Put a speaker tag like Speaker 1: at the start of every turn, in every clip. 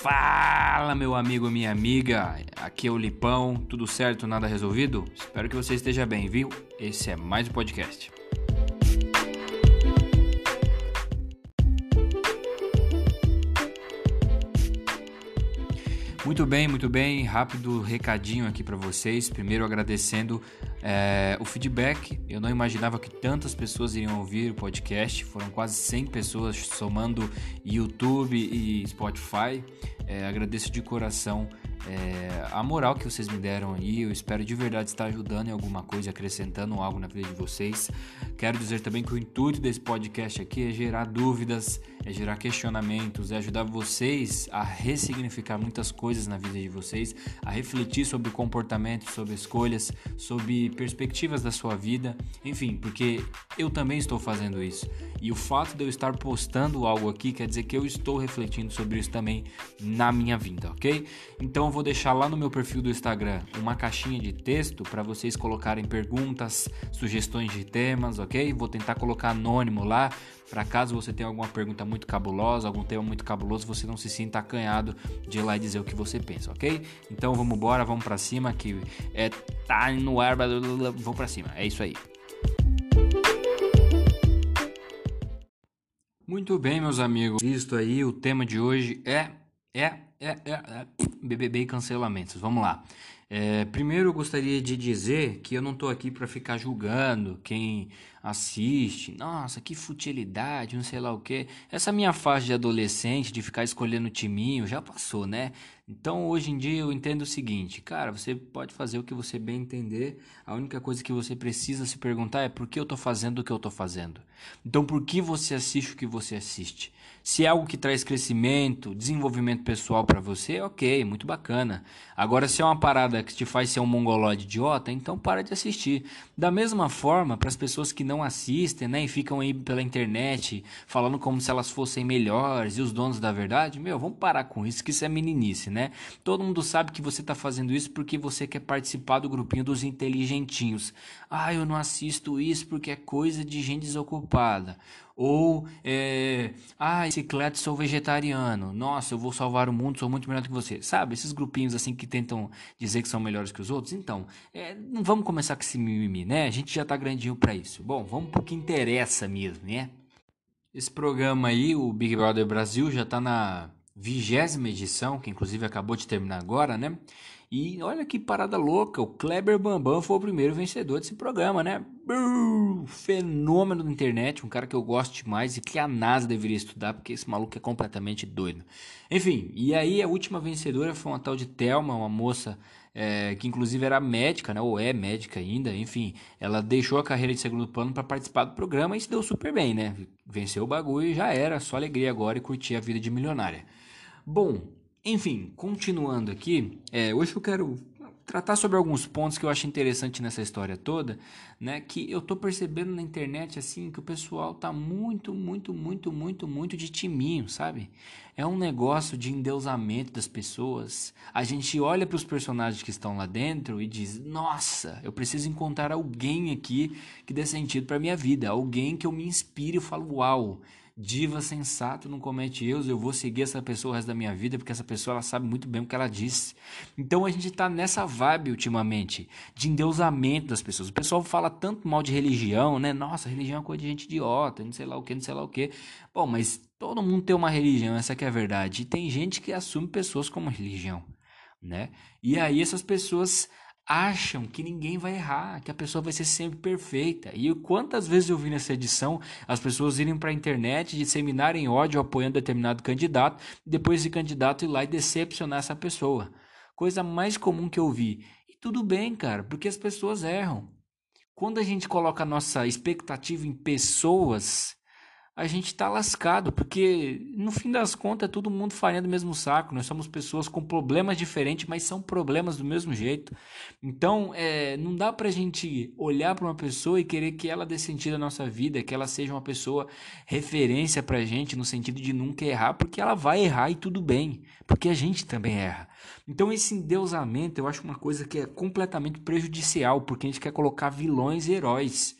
Speaker 1: Fala, meu amigo, minha amiga. Aqui é o Lipão. Tudo certo, nada resolvido? Espero que você esteja bem, viu? Esse é mais um podcast. Muito bem, muito bem. Rápido recadinho aqui para vocês. Primeiro agradecendo é, o feedback. Eu não imaginava que tantas pessoas iriam ouvir o podcast. Foram quase 100 pessoas somando YouTube e Spotify. É, agradeço de coração é, a moral que vocês me deram aí. Eu espero de verdade estar ajudando em alguma coisa, acrescentando algo na vida de vocês. Quero dizer também que o intuito desse podcast aqui é gerar dúvidas, é gerar questionamentos, é ajudar vocês a ressignificar muitas coisas na vida de vocês, a refletir sobre comportamento, sobre escolhas, sobre perspectivas da sua vida, enfim, porque eu também estou fazendo isso. E o fato de eu estar postando algo aqui quer dizer que eu estou refletindo sobre isso também na minha vida, ok? Então eu vou deixar lá no meu perfil do Instagram uma caixinha de texto para vocês colocarem perguntas, sugestões de temas, ok? Vou tentar colocar anônimo lá para caso você tenha alguma pergunta muito cabulosa, algum tema muito cabuloso, você não se sinta acanhado de ir lá e dizer o que você pensa, ok? Então vamos embora, vamos para cima que é tá no ar, vamos para cima. É isso aí. Muito bem, meus amigos. Visto aí, o tema de hoje é é é, é, é BBB e cancelamentos. Vamos lá. É, primeiro eu gostaria de dizer que eu não estou aqui para ficar julgando quem assiste. Nossa, que futilidade, não sei lá o que. Essa minha fase de adolescente de ficar escolhendo timinho já passou, né? Então hoje em dia eu entendo o seguinte, cara, você pode fazer o que você bem entender. A única coisa que você precisa se perguntar é por que eu estou fazendo o que eu estou fazendo. Então por que você assiste o que você assiste? Se é algo que traz crescimento, desenvolvimento pessoal para você, ok, muito bacana. Agora, se é uma parada que te faz ser um mongolóide idiota, então para de assistir. Da mesma forma, para as pessoas que não assistem, né, e ficam aí pela internet falando como se elas fossem melhores e os donos da verdade, meu, vamos parar com isso, que isso é meninice, né? Todo mundo sabe que você está fazendo isso porque você quer participar do grupinho dos inteligentinhos. Ah, eu não assisto isso porque é coisa de gente desocupada. Ou, é, ah, bicicleta, sou vegetariano. Nossa, eu vou salvar o mundo, sou muito melhor do que você. Sabe, esses grupinhos assim que tentam dizer que são melhores que os outros. Então, é, não vamos começar com esse mimimi, né? A gente já tá grandinho para isso. Bom, vamos pro que interessa mesmo, né? Esse programa aí, o Big Brother Brasil, já tá na vigésima edição, que inclusive acabou de terminar agora, né? E olha que parada louca, o Kleber Bambam foi o primeiro vencedor desse programa, né? Fenômeno da internet, um cara que eu gosto demais e que a NASA deveria estudar, porque esse maluco é completamente doido. Enfim, e aí a última vencedora foi uma tal de Thelma, uma moça é, que inclusive era médica, né? Ou é médica ainda, enfim. Ela deixou a carreira de segundo plano para participar do programa e se deu super bem, né? Venceu o bagulho e já era, só alegria agora e curtir a vida de milionária. Bom, enfim, continuando aqui, é, hoje eu quero tratar sobre alguns pontos que eu acho interessante nessa história toda, né? Que eu tô percebendo na internet assim que o pessoal tá muito, muito, muito, muito, muito de timinho, sabe? É um negócio de endeusamento das pessoas. A gente olha para os personagens que estão lá dentro e diz: "Nossa, eu preciso encontrar alguém aqui que dê sentido para minha vida, alguém que eu me inspire e falo: "Uau, diva sensato não comete erros, eu vou seguir essa pessoa o resto da minha vida, porque essa pessoa ela sabe muito bem o que ela disse. Então a gente tá nessa vibe ultimamente, de endeusamento das pessoas. O pessoal fala tanto mal de religião, né? Nossa, religião é coisa de gente idiota, não sei lá o que, não sei lá o que. Bom, mas todo mundo tem uma religião, essa que é a verdade. E tem gente que assume pessoas como religião, né? E aí essas pessoas acham que ninguém vai errar, que a pessoa vai ser sempre perfeita. E quantas vezes eu vi nessa edição as pessoas irem para a internet disseminarem ódio apoiando determinado candidato, e depois esse candidato ir lá e decepcionar essa pessoa. Coisa mais comum que eu vi. E tudo bem, cara, porque as pessoas erram. Quando a gente coloca a nossa expectativa em pessoas, a gente tá lascado, porque no fim das contas é todo mundo farinha do mesmo saco. Nós somos pessoas com problemas diferentes, mas são problemas do mesmo jeito. Então, é, não dá pra gente olhar para uma pessoa e querer que ela dê sentido à nossa vida, que ela seja uma pessoa referência pra gente no sentido de nunca errar, porque ela vai errar e tudo bem, porque a gente também erra. Então, esse endeusamento eu acho uma coisa que é completamente prejudicial, porque a gente quer colocar vilões e heróis.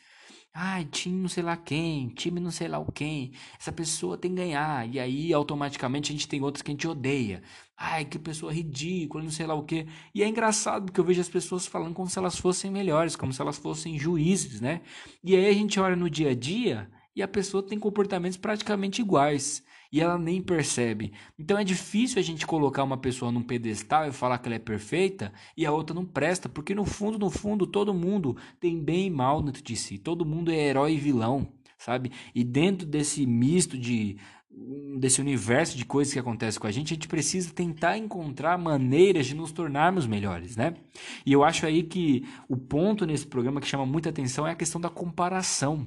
Speaker 1: Ai, time não sei lá quem, time não sei lá o quem. Essa pessoa tem que ganhar. E aí, automaticamente, a gente tem outros que a gente odeia. Ai, que pessoa ridícula, não sei lá o quê. E é engraçado porque eu vejo as pessoas falando como se elas fossem melhores, como se elas fossem juízes, né? E aí a gente olha no dia a dia e a pessoa tem comportamentos praticamente iguais e ela nem percebe. Então é difícil a gente colocar uma pessoa num pedestal e falar que ela é perfeita e a outra não presta, porque no fundo, no fundo, todo mundo tem bem e mal dentro de si. Todo mundo é herói e vilão, sabe? E dentro desse misto de desse universo de coisas que acontecem com a gente, a gente precisa tentar encontrar maneiras de nos tornarmos melhores, né? E eu acho aí que o ponto nesse programa que chama muita atenção é a questão da comparação.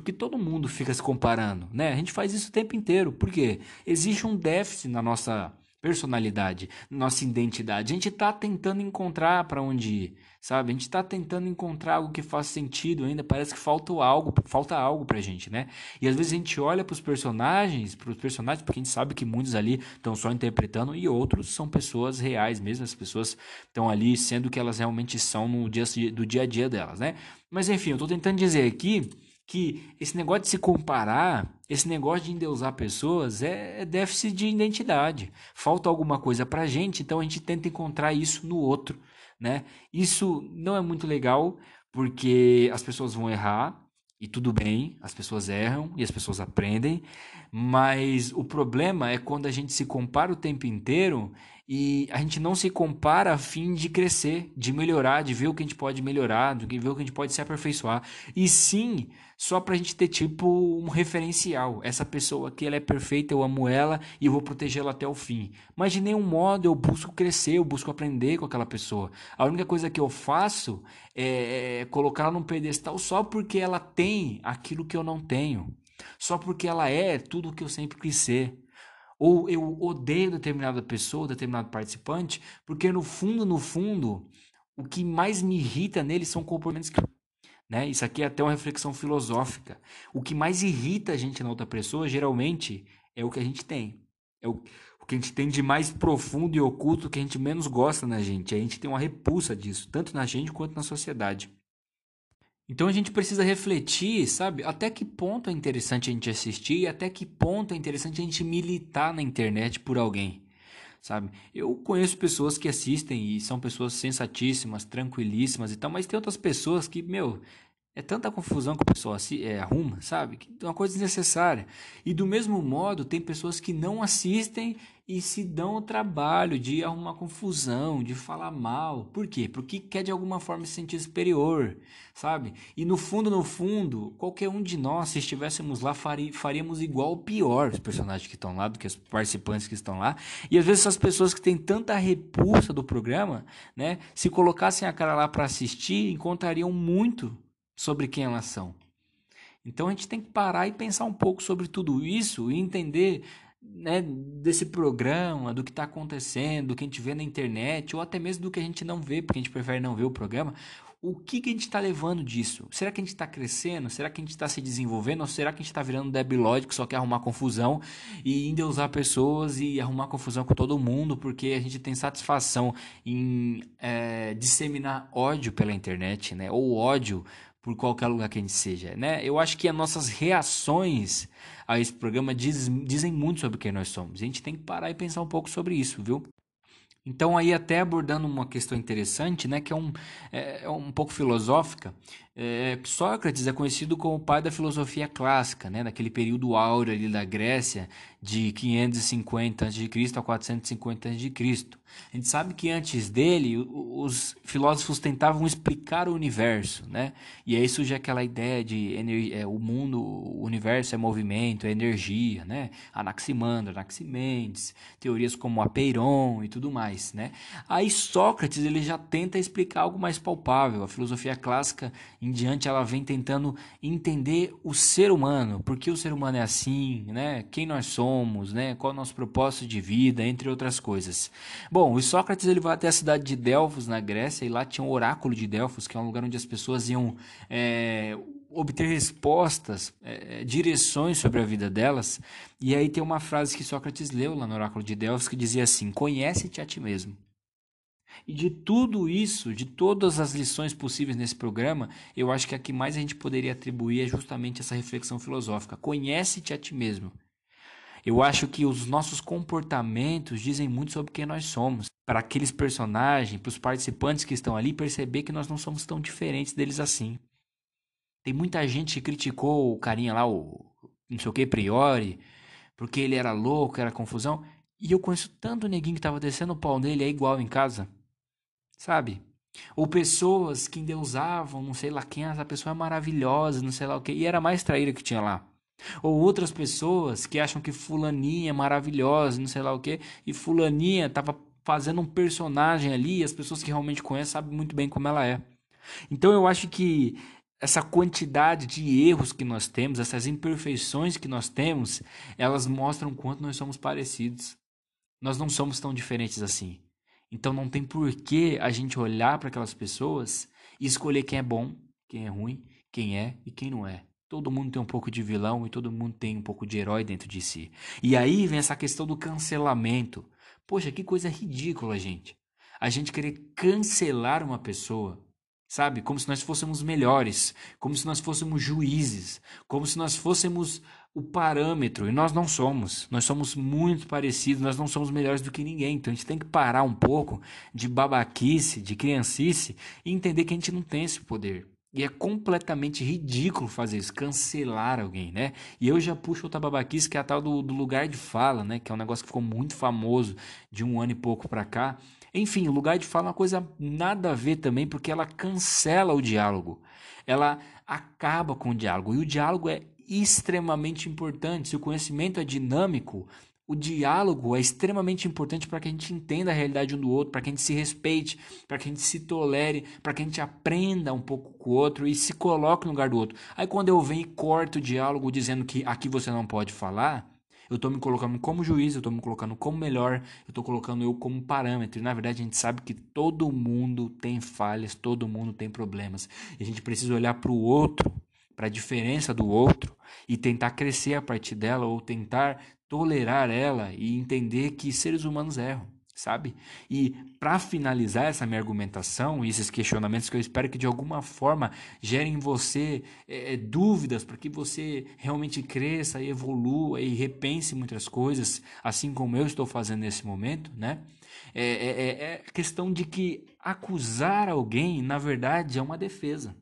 Speaker 1: Porque todo mundo fica se comparando, né? A gente faz isso o tempo inteiro. Por quê? Existe um déficit na nossa personalidade, nossa identidade. A gente está tentando encontrar para onde ir, sabe? A gente está tentando encontrar algo que faça sentido ainda. Parece que falta algo, falta algo pra gente, né? E às vezes a gente olha para os personagens, para os personagens, porque a gente sabe que muitos ali estão só interpretando e outros são pessoas reais mesmo. As pessoas estão ali sendo o que elas realmente são no dia do dia a dia delas, né? Mas enfim, eu estou tentando dizer aqui que esse negócio de se comparar, esse negócio de endeusar pessoas é, é déficit de identidade. Falta alguma coisa pra gente, então a gente tenta encontrar isso no outro, né? Isso não é muito legal porque as pessoas vão errar e tudo bem, as pessoas erram e as pessoas aprendem, mas o problema é quando a gente se compara o tempo inteiro e a gente não se compara a fim de crescer, de melhorar, de ver o que a gente pode melhorar, de ver o que a gente pode se aperfeiçoar. E sim, só pra gente ter tipo um referencial. Essa pessoa aqui, ela é perfeita, eu amo ela e eu vou protegê-la até o fim. Mas de nenhum modo eu busco crescer, eu busco aprender com aquela pessoa. A única coisa que eu faço é, é colocá-la num pedestal só porque ela tem aquilo que eu não tenho. Só porque ela é tudo o que eu sempre quis ser ou eu odeio determinada pessoa, determinado participante, porque no fundo, no fundo, o que mais me irrita nele são comportamentos que né? Isso aqui é até uma reflexão filosófica. O que mais irrita a gente na outra pessoa, geralmente, é o que a gente tem. É o, o que a gente tem de mais profundo e oculto que a gente menos gosta na gente. A gente tem uma repulsa disso, tanto na gente quanto na sociedade. Então a gente precisa refletir, sabe? Até que ponto é interessante a gente assistir e até que ponto é interessante a gente militar na internet por alguém, sabe? Eu conheço pessoas que assistem e são pessoas sensatíssimas, tranquilíssimas e tal, mas tem outras pessoas que, meu, é tanta confusão que a pessoa se, é, arruma, sabe? Que é uma coisa desnecessária. E do mesmo modo, tem pessoas que não assistem e se dão o trabalho de arrumar confusão, de falar mal. Por quê? Porque quer de alguma forma se sentir superior, sabe? E no fundo, no fundo, qualquer um de nós, se estivéssemos lá, faríamos igual ou pior os personagens que estão lá do que os participantes que estão lá. E às vezes essas pessoas que têm tanta repulsa do programa, né, se colocassem a cara lá para assistir, encontrariam muito sobre quem elas são. Então a gente tem que parar e pensar um pouco sobre tudo isso e entender né, desse programa, do que está acontecendo, do que a gente vê na internet, ou até mesmo do que a gente não vê, porque a gente prefere não ver o programa. O que, que a gente está levando disso? Será que a gente está crescendo? Será que a gente está se desenvolvendo? Ou será que a gente está virando debilóide que só quer arrumar confusão e endeusar pessoas e arrumar confusão com todo mundo porque a gente tem satisfação em é, disseminar ódio pela internet, né? Ou ódio por qualquer lugar que a gente seja, né? Eu acho que as nossas reações a esse programa diz, dizem muito sobre quem nós somos. A gente tem que parar e pensar um pouco sobre isso, viu? Então aí até abordando uma questão interessante, né, que é um, é, é um pouco filosófica, é, Sócrates é conhecido como o pai da filosofia clássica, né, naquele período áureo ali da Grécia, de 550 a.C. a 450 a.C. A gente sabe que antes dele, os filósofos tentavam explicar o universo, né? E aí surge aquela ideia de é, o mundo, o universo é movimento, é energia, né? Anaximandro, Anaximenes, teorias como Apeiron e tudo mais, né? Aí Sócrates, ele já tenta explicar algo mais palpável. A filosofia clássica em diante, ela vem tentando entender o ser humano, por que o ser humano é assim, né? Quem nós somos, né? Qual é o nosso propósito de vida, entre outras coisas. Bom, o Sócrates ele vai até a cidade de Delfos, na Grécia, e lá tinha o oráculo de Delfos, que é um lugar onde as pessoas iam é, obter respostas, é, direções sobre a vida delas. E aí tem uma frase que Sócrates leu lá no oráculo de Delfos que dizia assim: Conhece-te a ti mesmo. E de tudo isso, de todas as lições possíveis nesse programa, eu acho que a que mais a gente poderia atribuir é justamente essa reflexão filosófica. Conhece-te a ti mesmo. Eu acho que os nossos comportamentos dizem muito sobre quem nós somos. Para aqueles personagens, para os participantes que estão ali, perceber que nós não somos tão diferentes deles assim. Tem muita gente que criticou o carinha lá, o não sei o que, Priori, porque ele era louco, era confusão. E eu conheço tanto neguinho que tava descendo o pau nele, é igual em casa. Sabe? Ou pessoas que endeusavam, não sei lá quem, essa pessoa é maravilhosa, não sei lá o que, e era mais traíra que tinha lá. Ou outras pessoas que acham que fulaninha é maravilhosa, não sei lá o que, e fulaninha tava fazendo um personagem ali, e as pessoas que realmente conhecem sabem muito bem como ela é. Então eu acho que essa quantidade de erros que nós temos, essas imperfeições que nós temos, elas mostram quanto nós somos parecidos. Nós não somos tão diferentes assim. Então não tem por que a gente olhar para aquelas pessoas e escolher quem é bom, quem é ruim, quem é e quem não é. Todo mundo tem um pouco de vilão e todo mundo tem um pouco de herói dentro de si. E aí vem essa questão do cancelamento. Poxa, que coisa ridícula, gente. A gente querer cancelar uma pessoa sabe? Como se nós fôssemos melhores, como se nós fôssemos juízes, como se nós fôssemos o parâmetro, e nós não somos. Nós somos muito parecidos, nós não somos melhores do que ninguém. Então a gente tem que parar um pouco de babaquice, de criancice e entender que a gente não tem esse poder. E é completamente ridículo fazer isso, cancelar alguém, né? E eu já puxo outra babaquice que é a tal do, do lugar de fala, né? Que é um negócio que ficou muito famoso de um ano e pouco pra cá enfim, o lugar de fala é uma coisa nada a ver também, porque ela cancela o diálogo. Ela acaba com o diálogo. E o diálogo é extremamente importante. Se o conhecimento é dinâmico, o diálogo é extremamente importante para que a gente entenda a realidade um do outro, para que a gente se respeite, para que a gente se tolere, para que a gente aprenda um pouco com o outro e se coloque no lugar do outro. Aí quando eu venho e corto o diálogo dizendo que aqui você não pode falar, eu estou me colocando como juiz, eu estou me colocando como melhor, eu estou colocando eu como parâmetro. E na verdade a gente sabe que todo mundo tem falhas, todo mundo tem problemas. E a gente precisa olhar para o outro, para a diferença do outro e tentar crescer a partir dela ou tentar tolerar ela e entender que seres humanos erram sabe? E para finalizar essa minha argumentação e esses questionamentos que eu espero que de alguma forma gerem em você é, dúvidas para que você realmente cresça e evolua e repense muitas coisas, assim como eu estou fazendo nesse momento, né? É, é, é, é questão de que acusar alguém, na verdade, é uma defesa.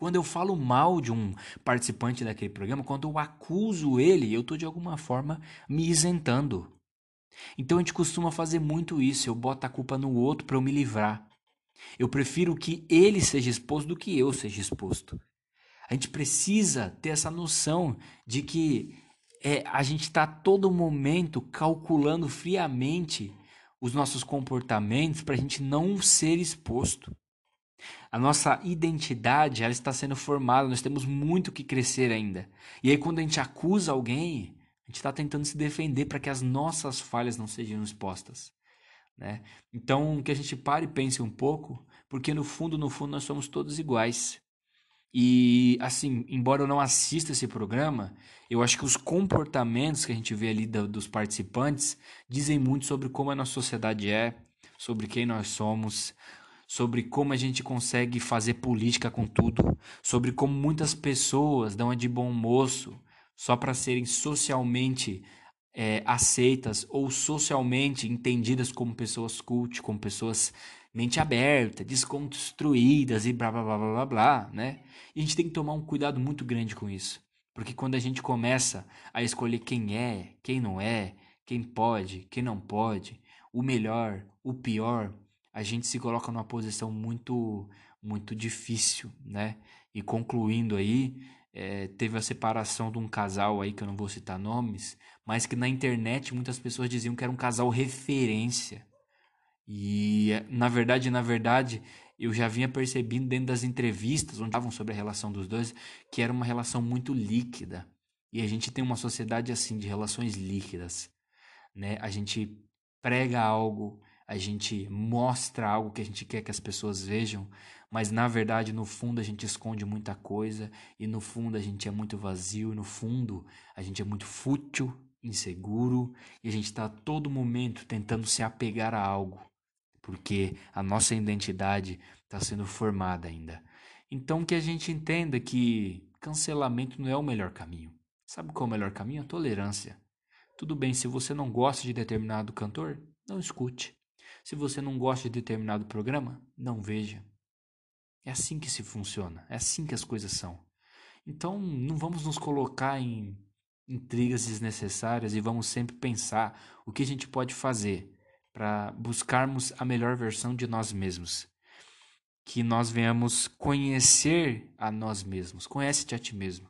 Speaker 1: Quando eu falo mal de um participante daquele programa, quando eu acuso ele, eu estou de alguma forma me isentando. Então a gente costuma fazer muito isso, eu boto a culpa no outro para eu me livrar. Eu prefiro que ele seja exposto do que eu seja exposto. A gente precisa ter essa noção de que é, a gente está todo momento calculando friamente os nossos comportamentos para a gente não ser exposto. A nossa identidade ela está sendo formada, nós temos muito que crescer ainda. E aí quando a gente acusa alguém, a gente está tentando se defender para que as nossas falhas não sejam expostas. Né? Então, que a gente pare e pense um pouco, porque no fundo, no fundo, nós somos todos iguais. E, assim, embora eu não assista esse programa, eu acho que os comportamentos que a gente vê ali do, dos participantes dizem muito sobre como a nossa sociedade é, sobre quem nós somos, sobre como a gente consegue fazer política com tudo, sobre como muitas pessoas dão a de bom moço só para serem socialmente é, aceitas ou socialmente entendidas como pessoas cult, como pessoas mente aberta, desconstruídas e blá blá blá blá blá, né? E a gente tem que tomar um cuidado muito grande com isso. Porque quando a gente começa a escolher quem é, quem não é, quem pode, quem não pode, o melhor, o pior, a gente se coloca numa posição muito muito difícil, né? E concluindo aí, é, teve a separação de um casal aí, que eu não vou citar nomes, mas que na internet muitas pessoas diziam que era um casal referência. E na verdade, na verdade, eu já vinha percebendo dentro das entrevistas, onde estavam sobre a relação dos dois, que era uma relação muito líquida. E a gente tem uma sociedade assim de relações líquidas, né? A gente prega algo, a gente mostra algo que a gente quer que as pessoas vejam, mas na verdade no fundo a gente esconde muita coisa e no fundo a gente é muito vazio, e no fundo a gente é muito fútil, inseguro e a gente está a todo momento tentando se apegar a algo. porque a nossa identidade está sendo formada ainda. Então que a gente entenda que cancelamento não é o melhor caminho. Sabe qual é o melhor caminho? A tolerância. Tudo bem, se você não gosta de determinado cantor, não escute. Se você não gosta de determinado programa, não veja. É assim que se funciona, é assim que as coisas são. Então, não vamos nos colocar em intrigas desnecessárias e vamos sempre pensar o que a gente pode fazer para buscarmos a melhor versão de nós mesmos. Que nós venhamos conhecer a nós mesmos. Conhece-te a ti mesmo.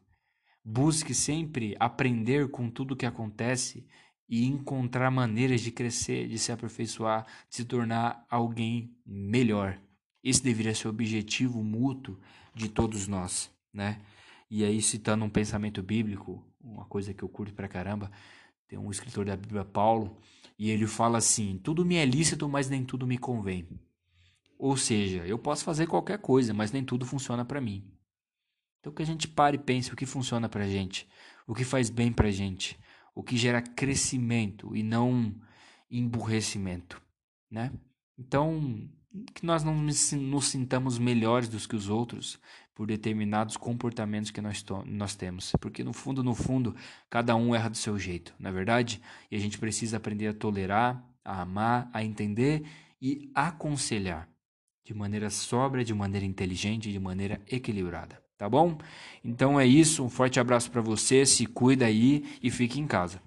Speaker 1: Busque sempre aprender com tudo o que acontece e encontrar maneiras de crescer, de se aperfeiçoar, de se tornar alguém melhor. Esse deveria ser o objetivo mútuo de todos nós, né? E aí, citando um pensamento bíblico, uma coisa que eu curto pra caramba, tem um escritor da Bíblia, Paulo, e ele fala assim: tudo me é lícito, mas nem tudo me convém. Ou seja, eu posso fazer qualquer coisa, mas nem tudo funciona para mim. Então que a gente pare e pense o que funciona pra gente, o que faz bem pra gente o que gera crescimento e não emburrecimento, né? Então, que nós não nos sintamos melhores do que os outros por determinados comportamentos que nós, nós temos, porque no fundo, no fundo, cada um erra do seu jeito, na é verdade? E a gente precisa aprender a tolerar, a amar, a entender e aconselhar de maneira sóbria, de maneira inteligente, de maneira equilibrada tá bom? Então é isso, um forte abraço para você, se cuida aí e fique em casa.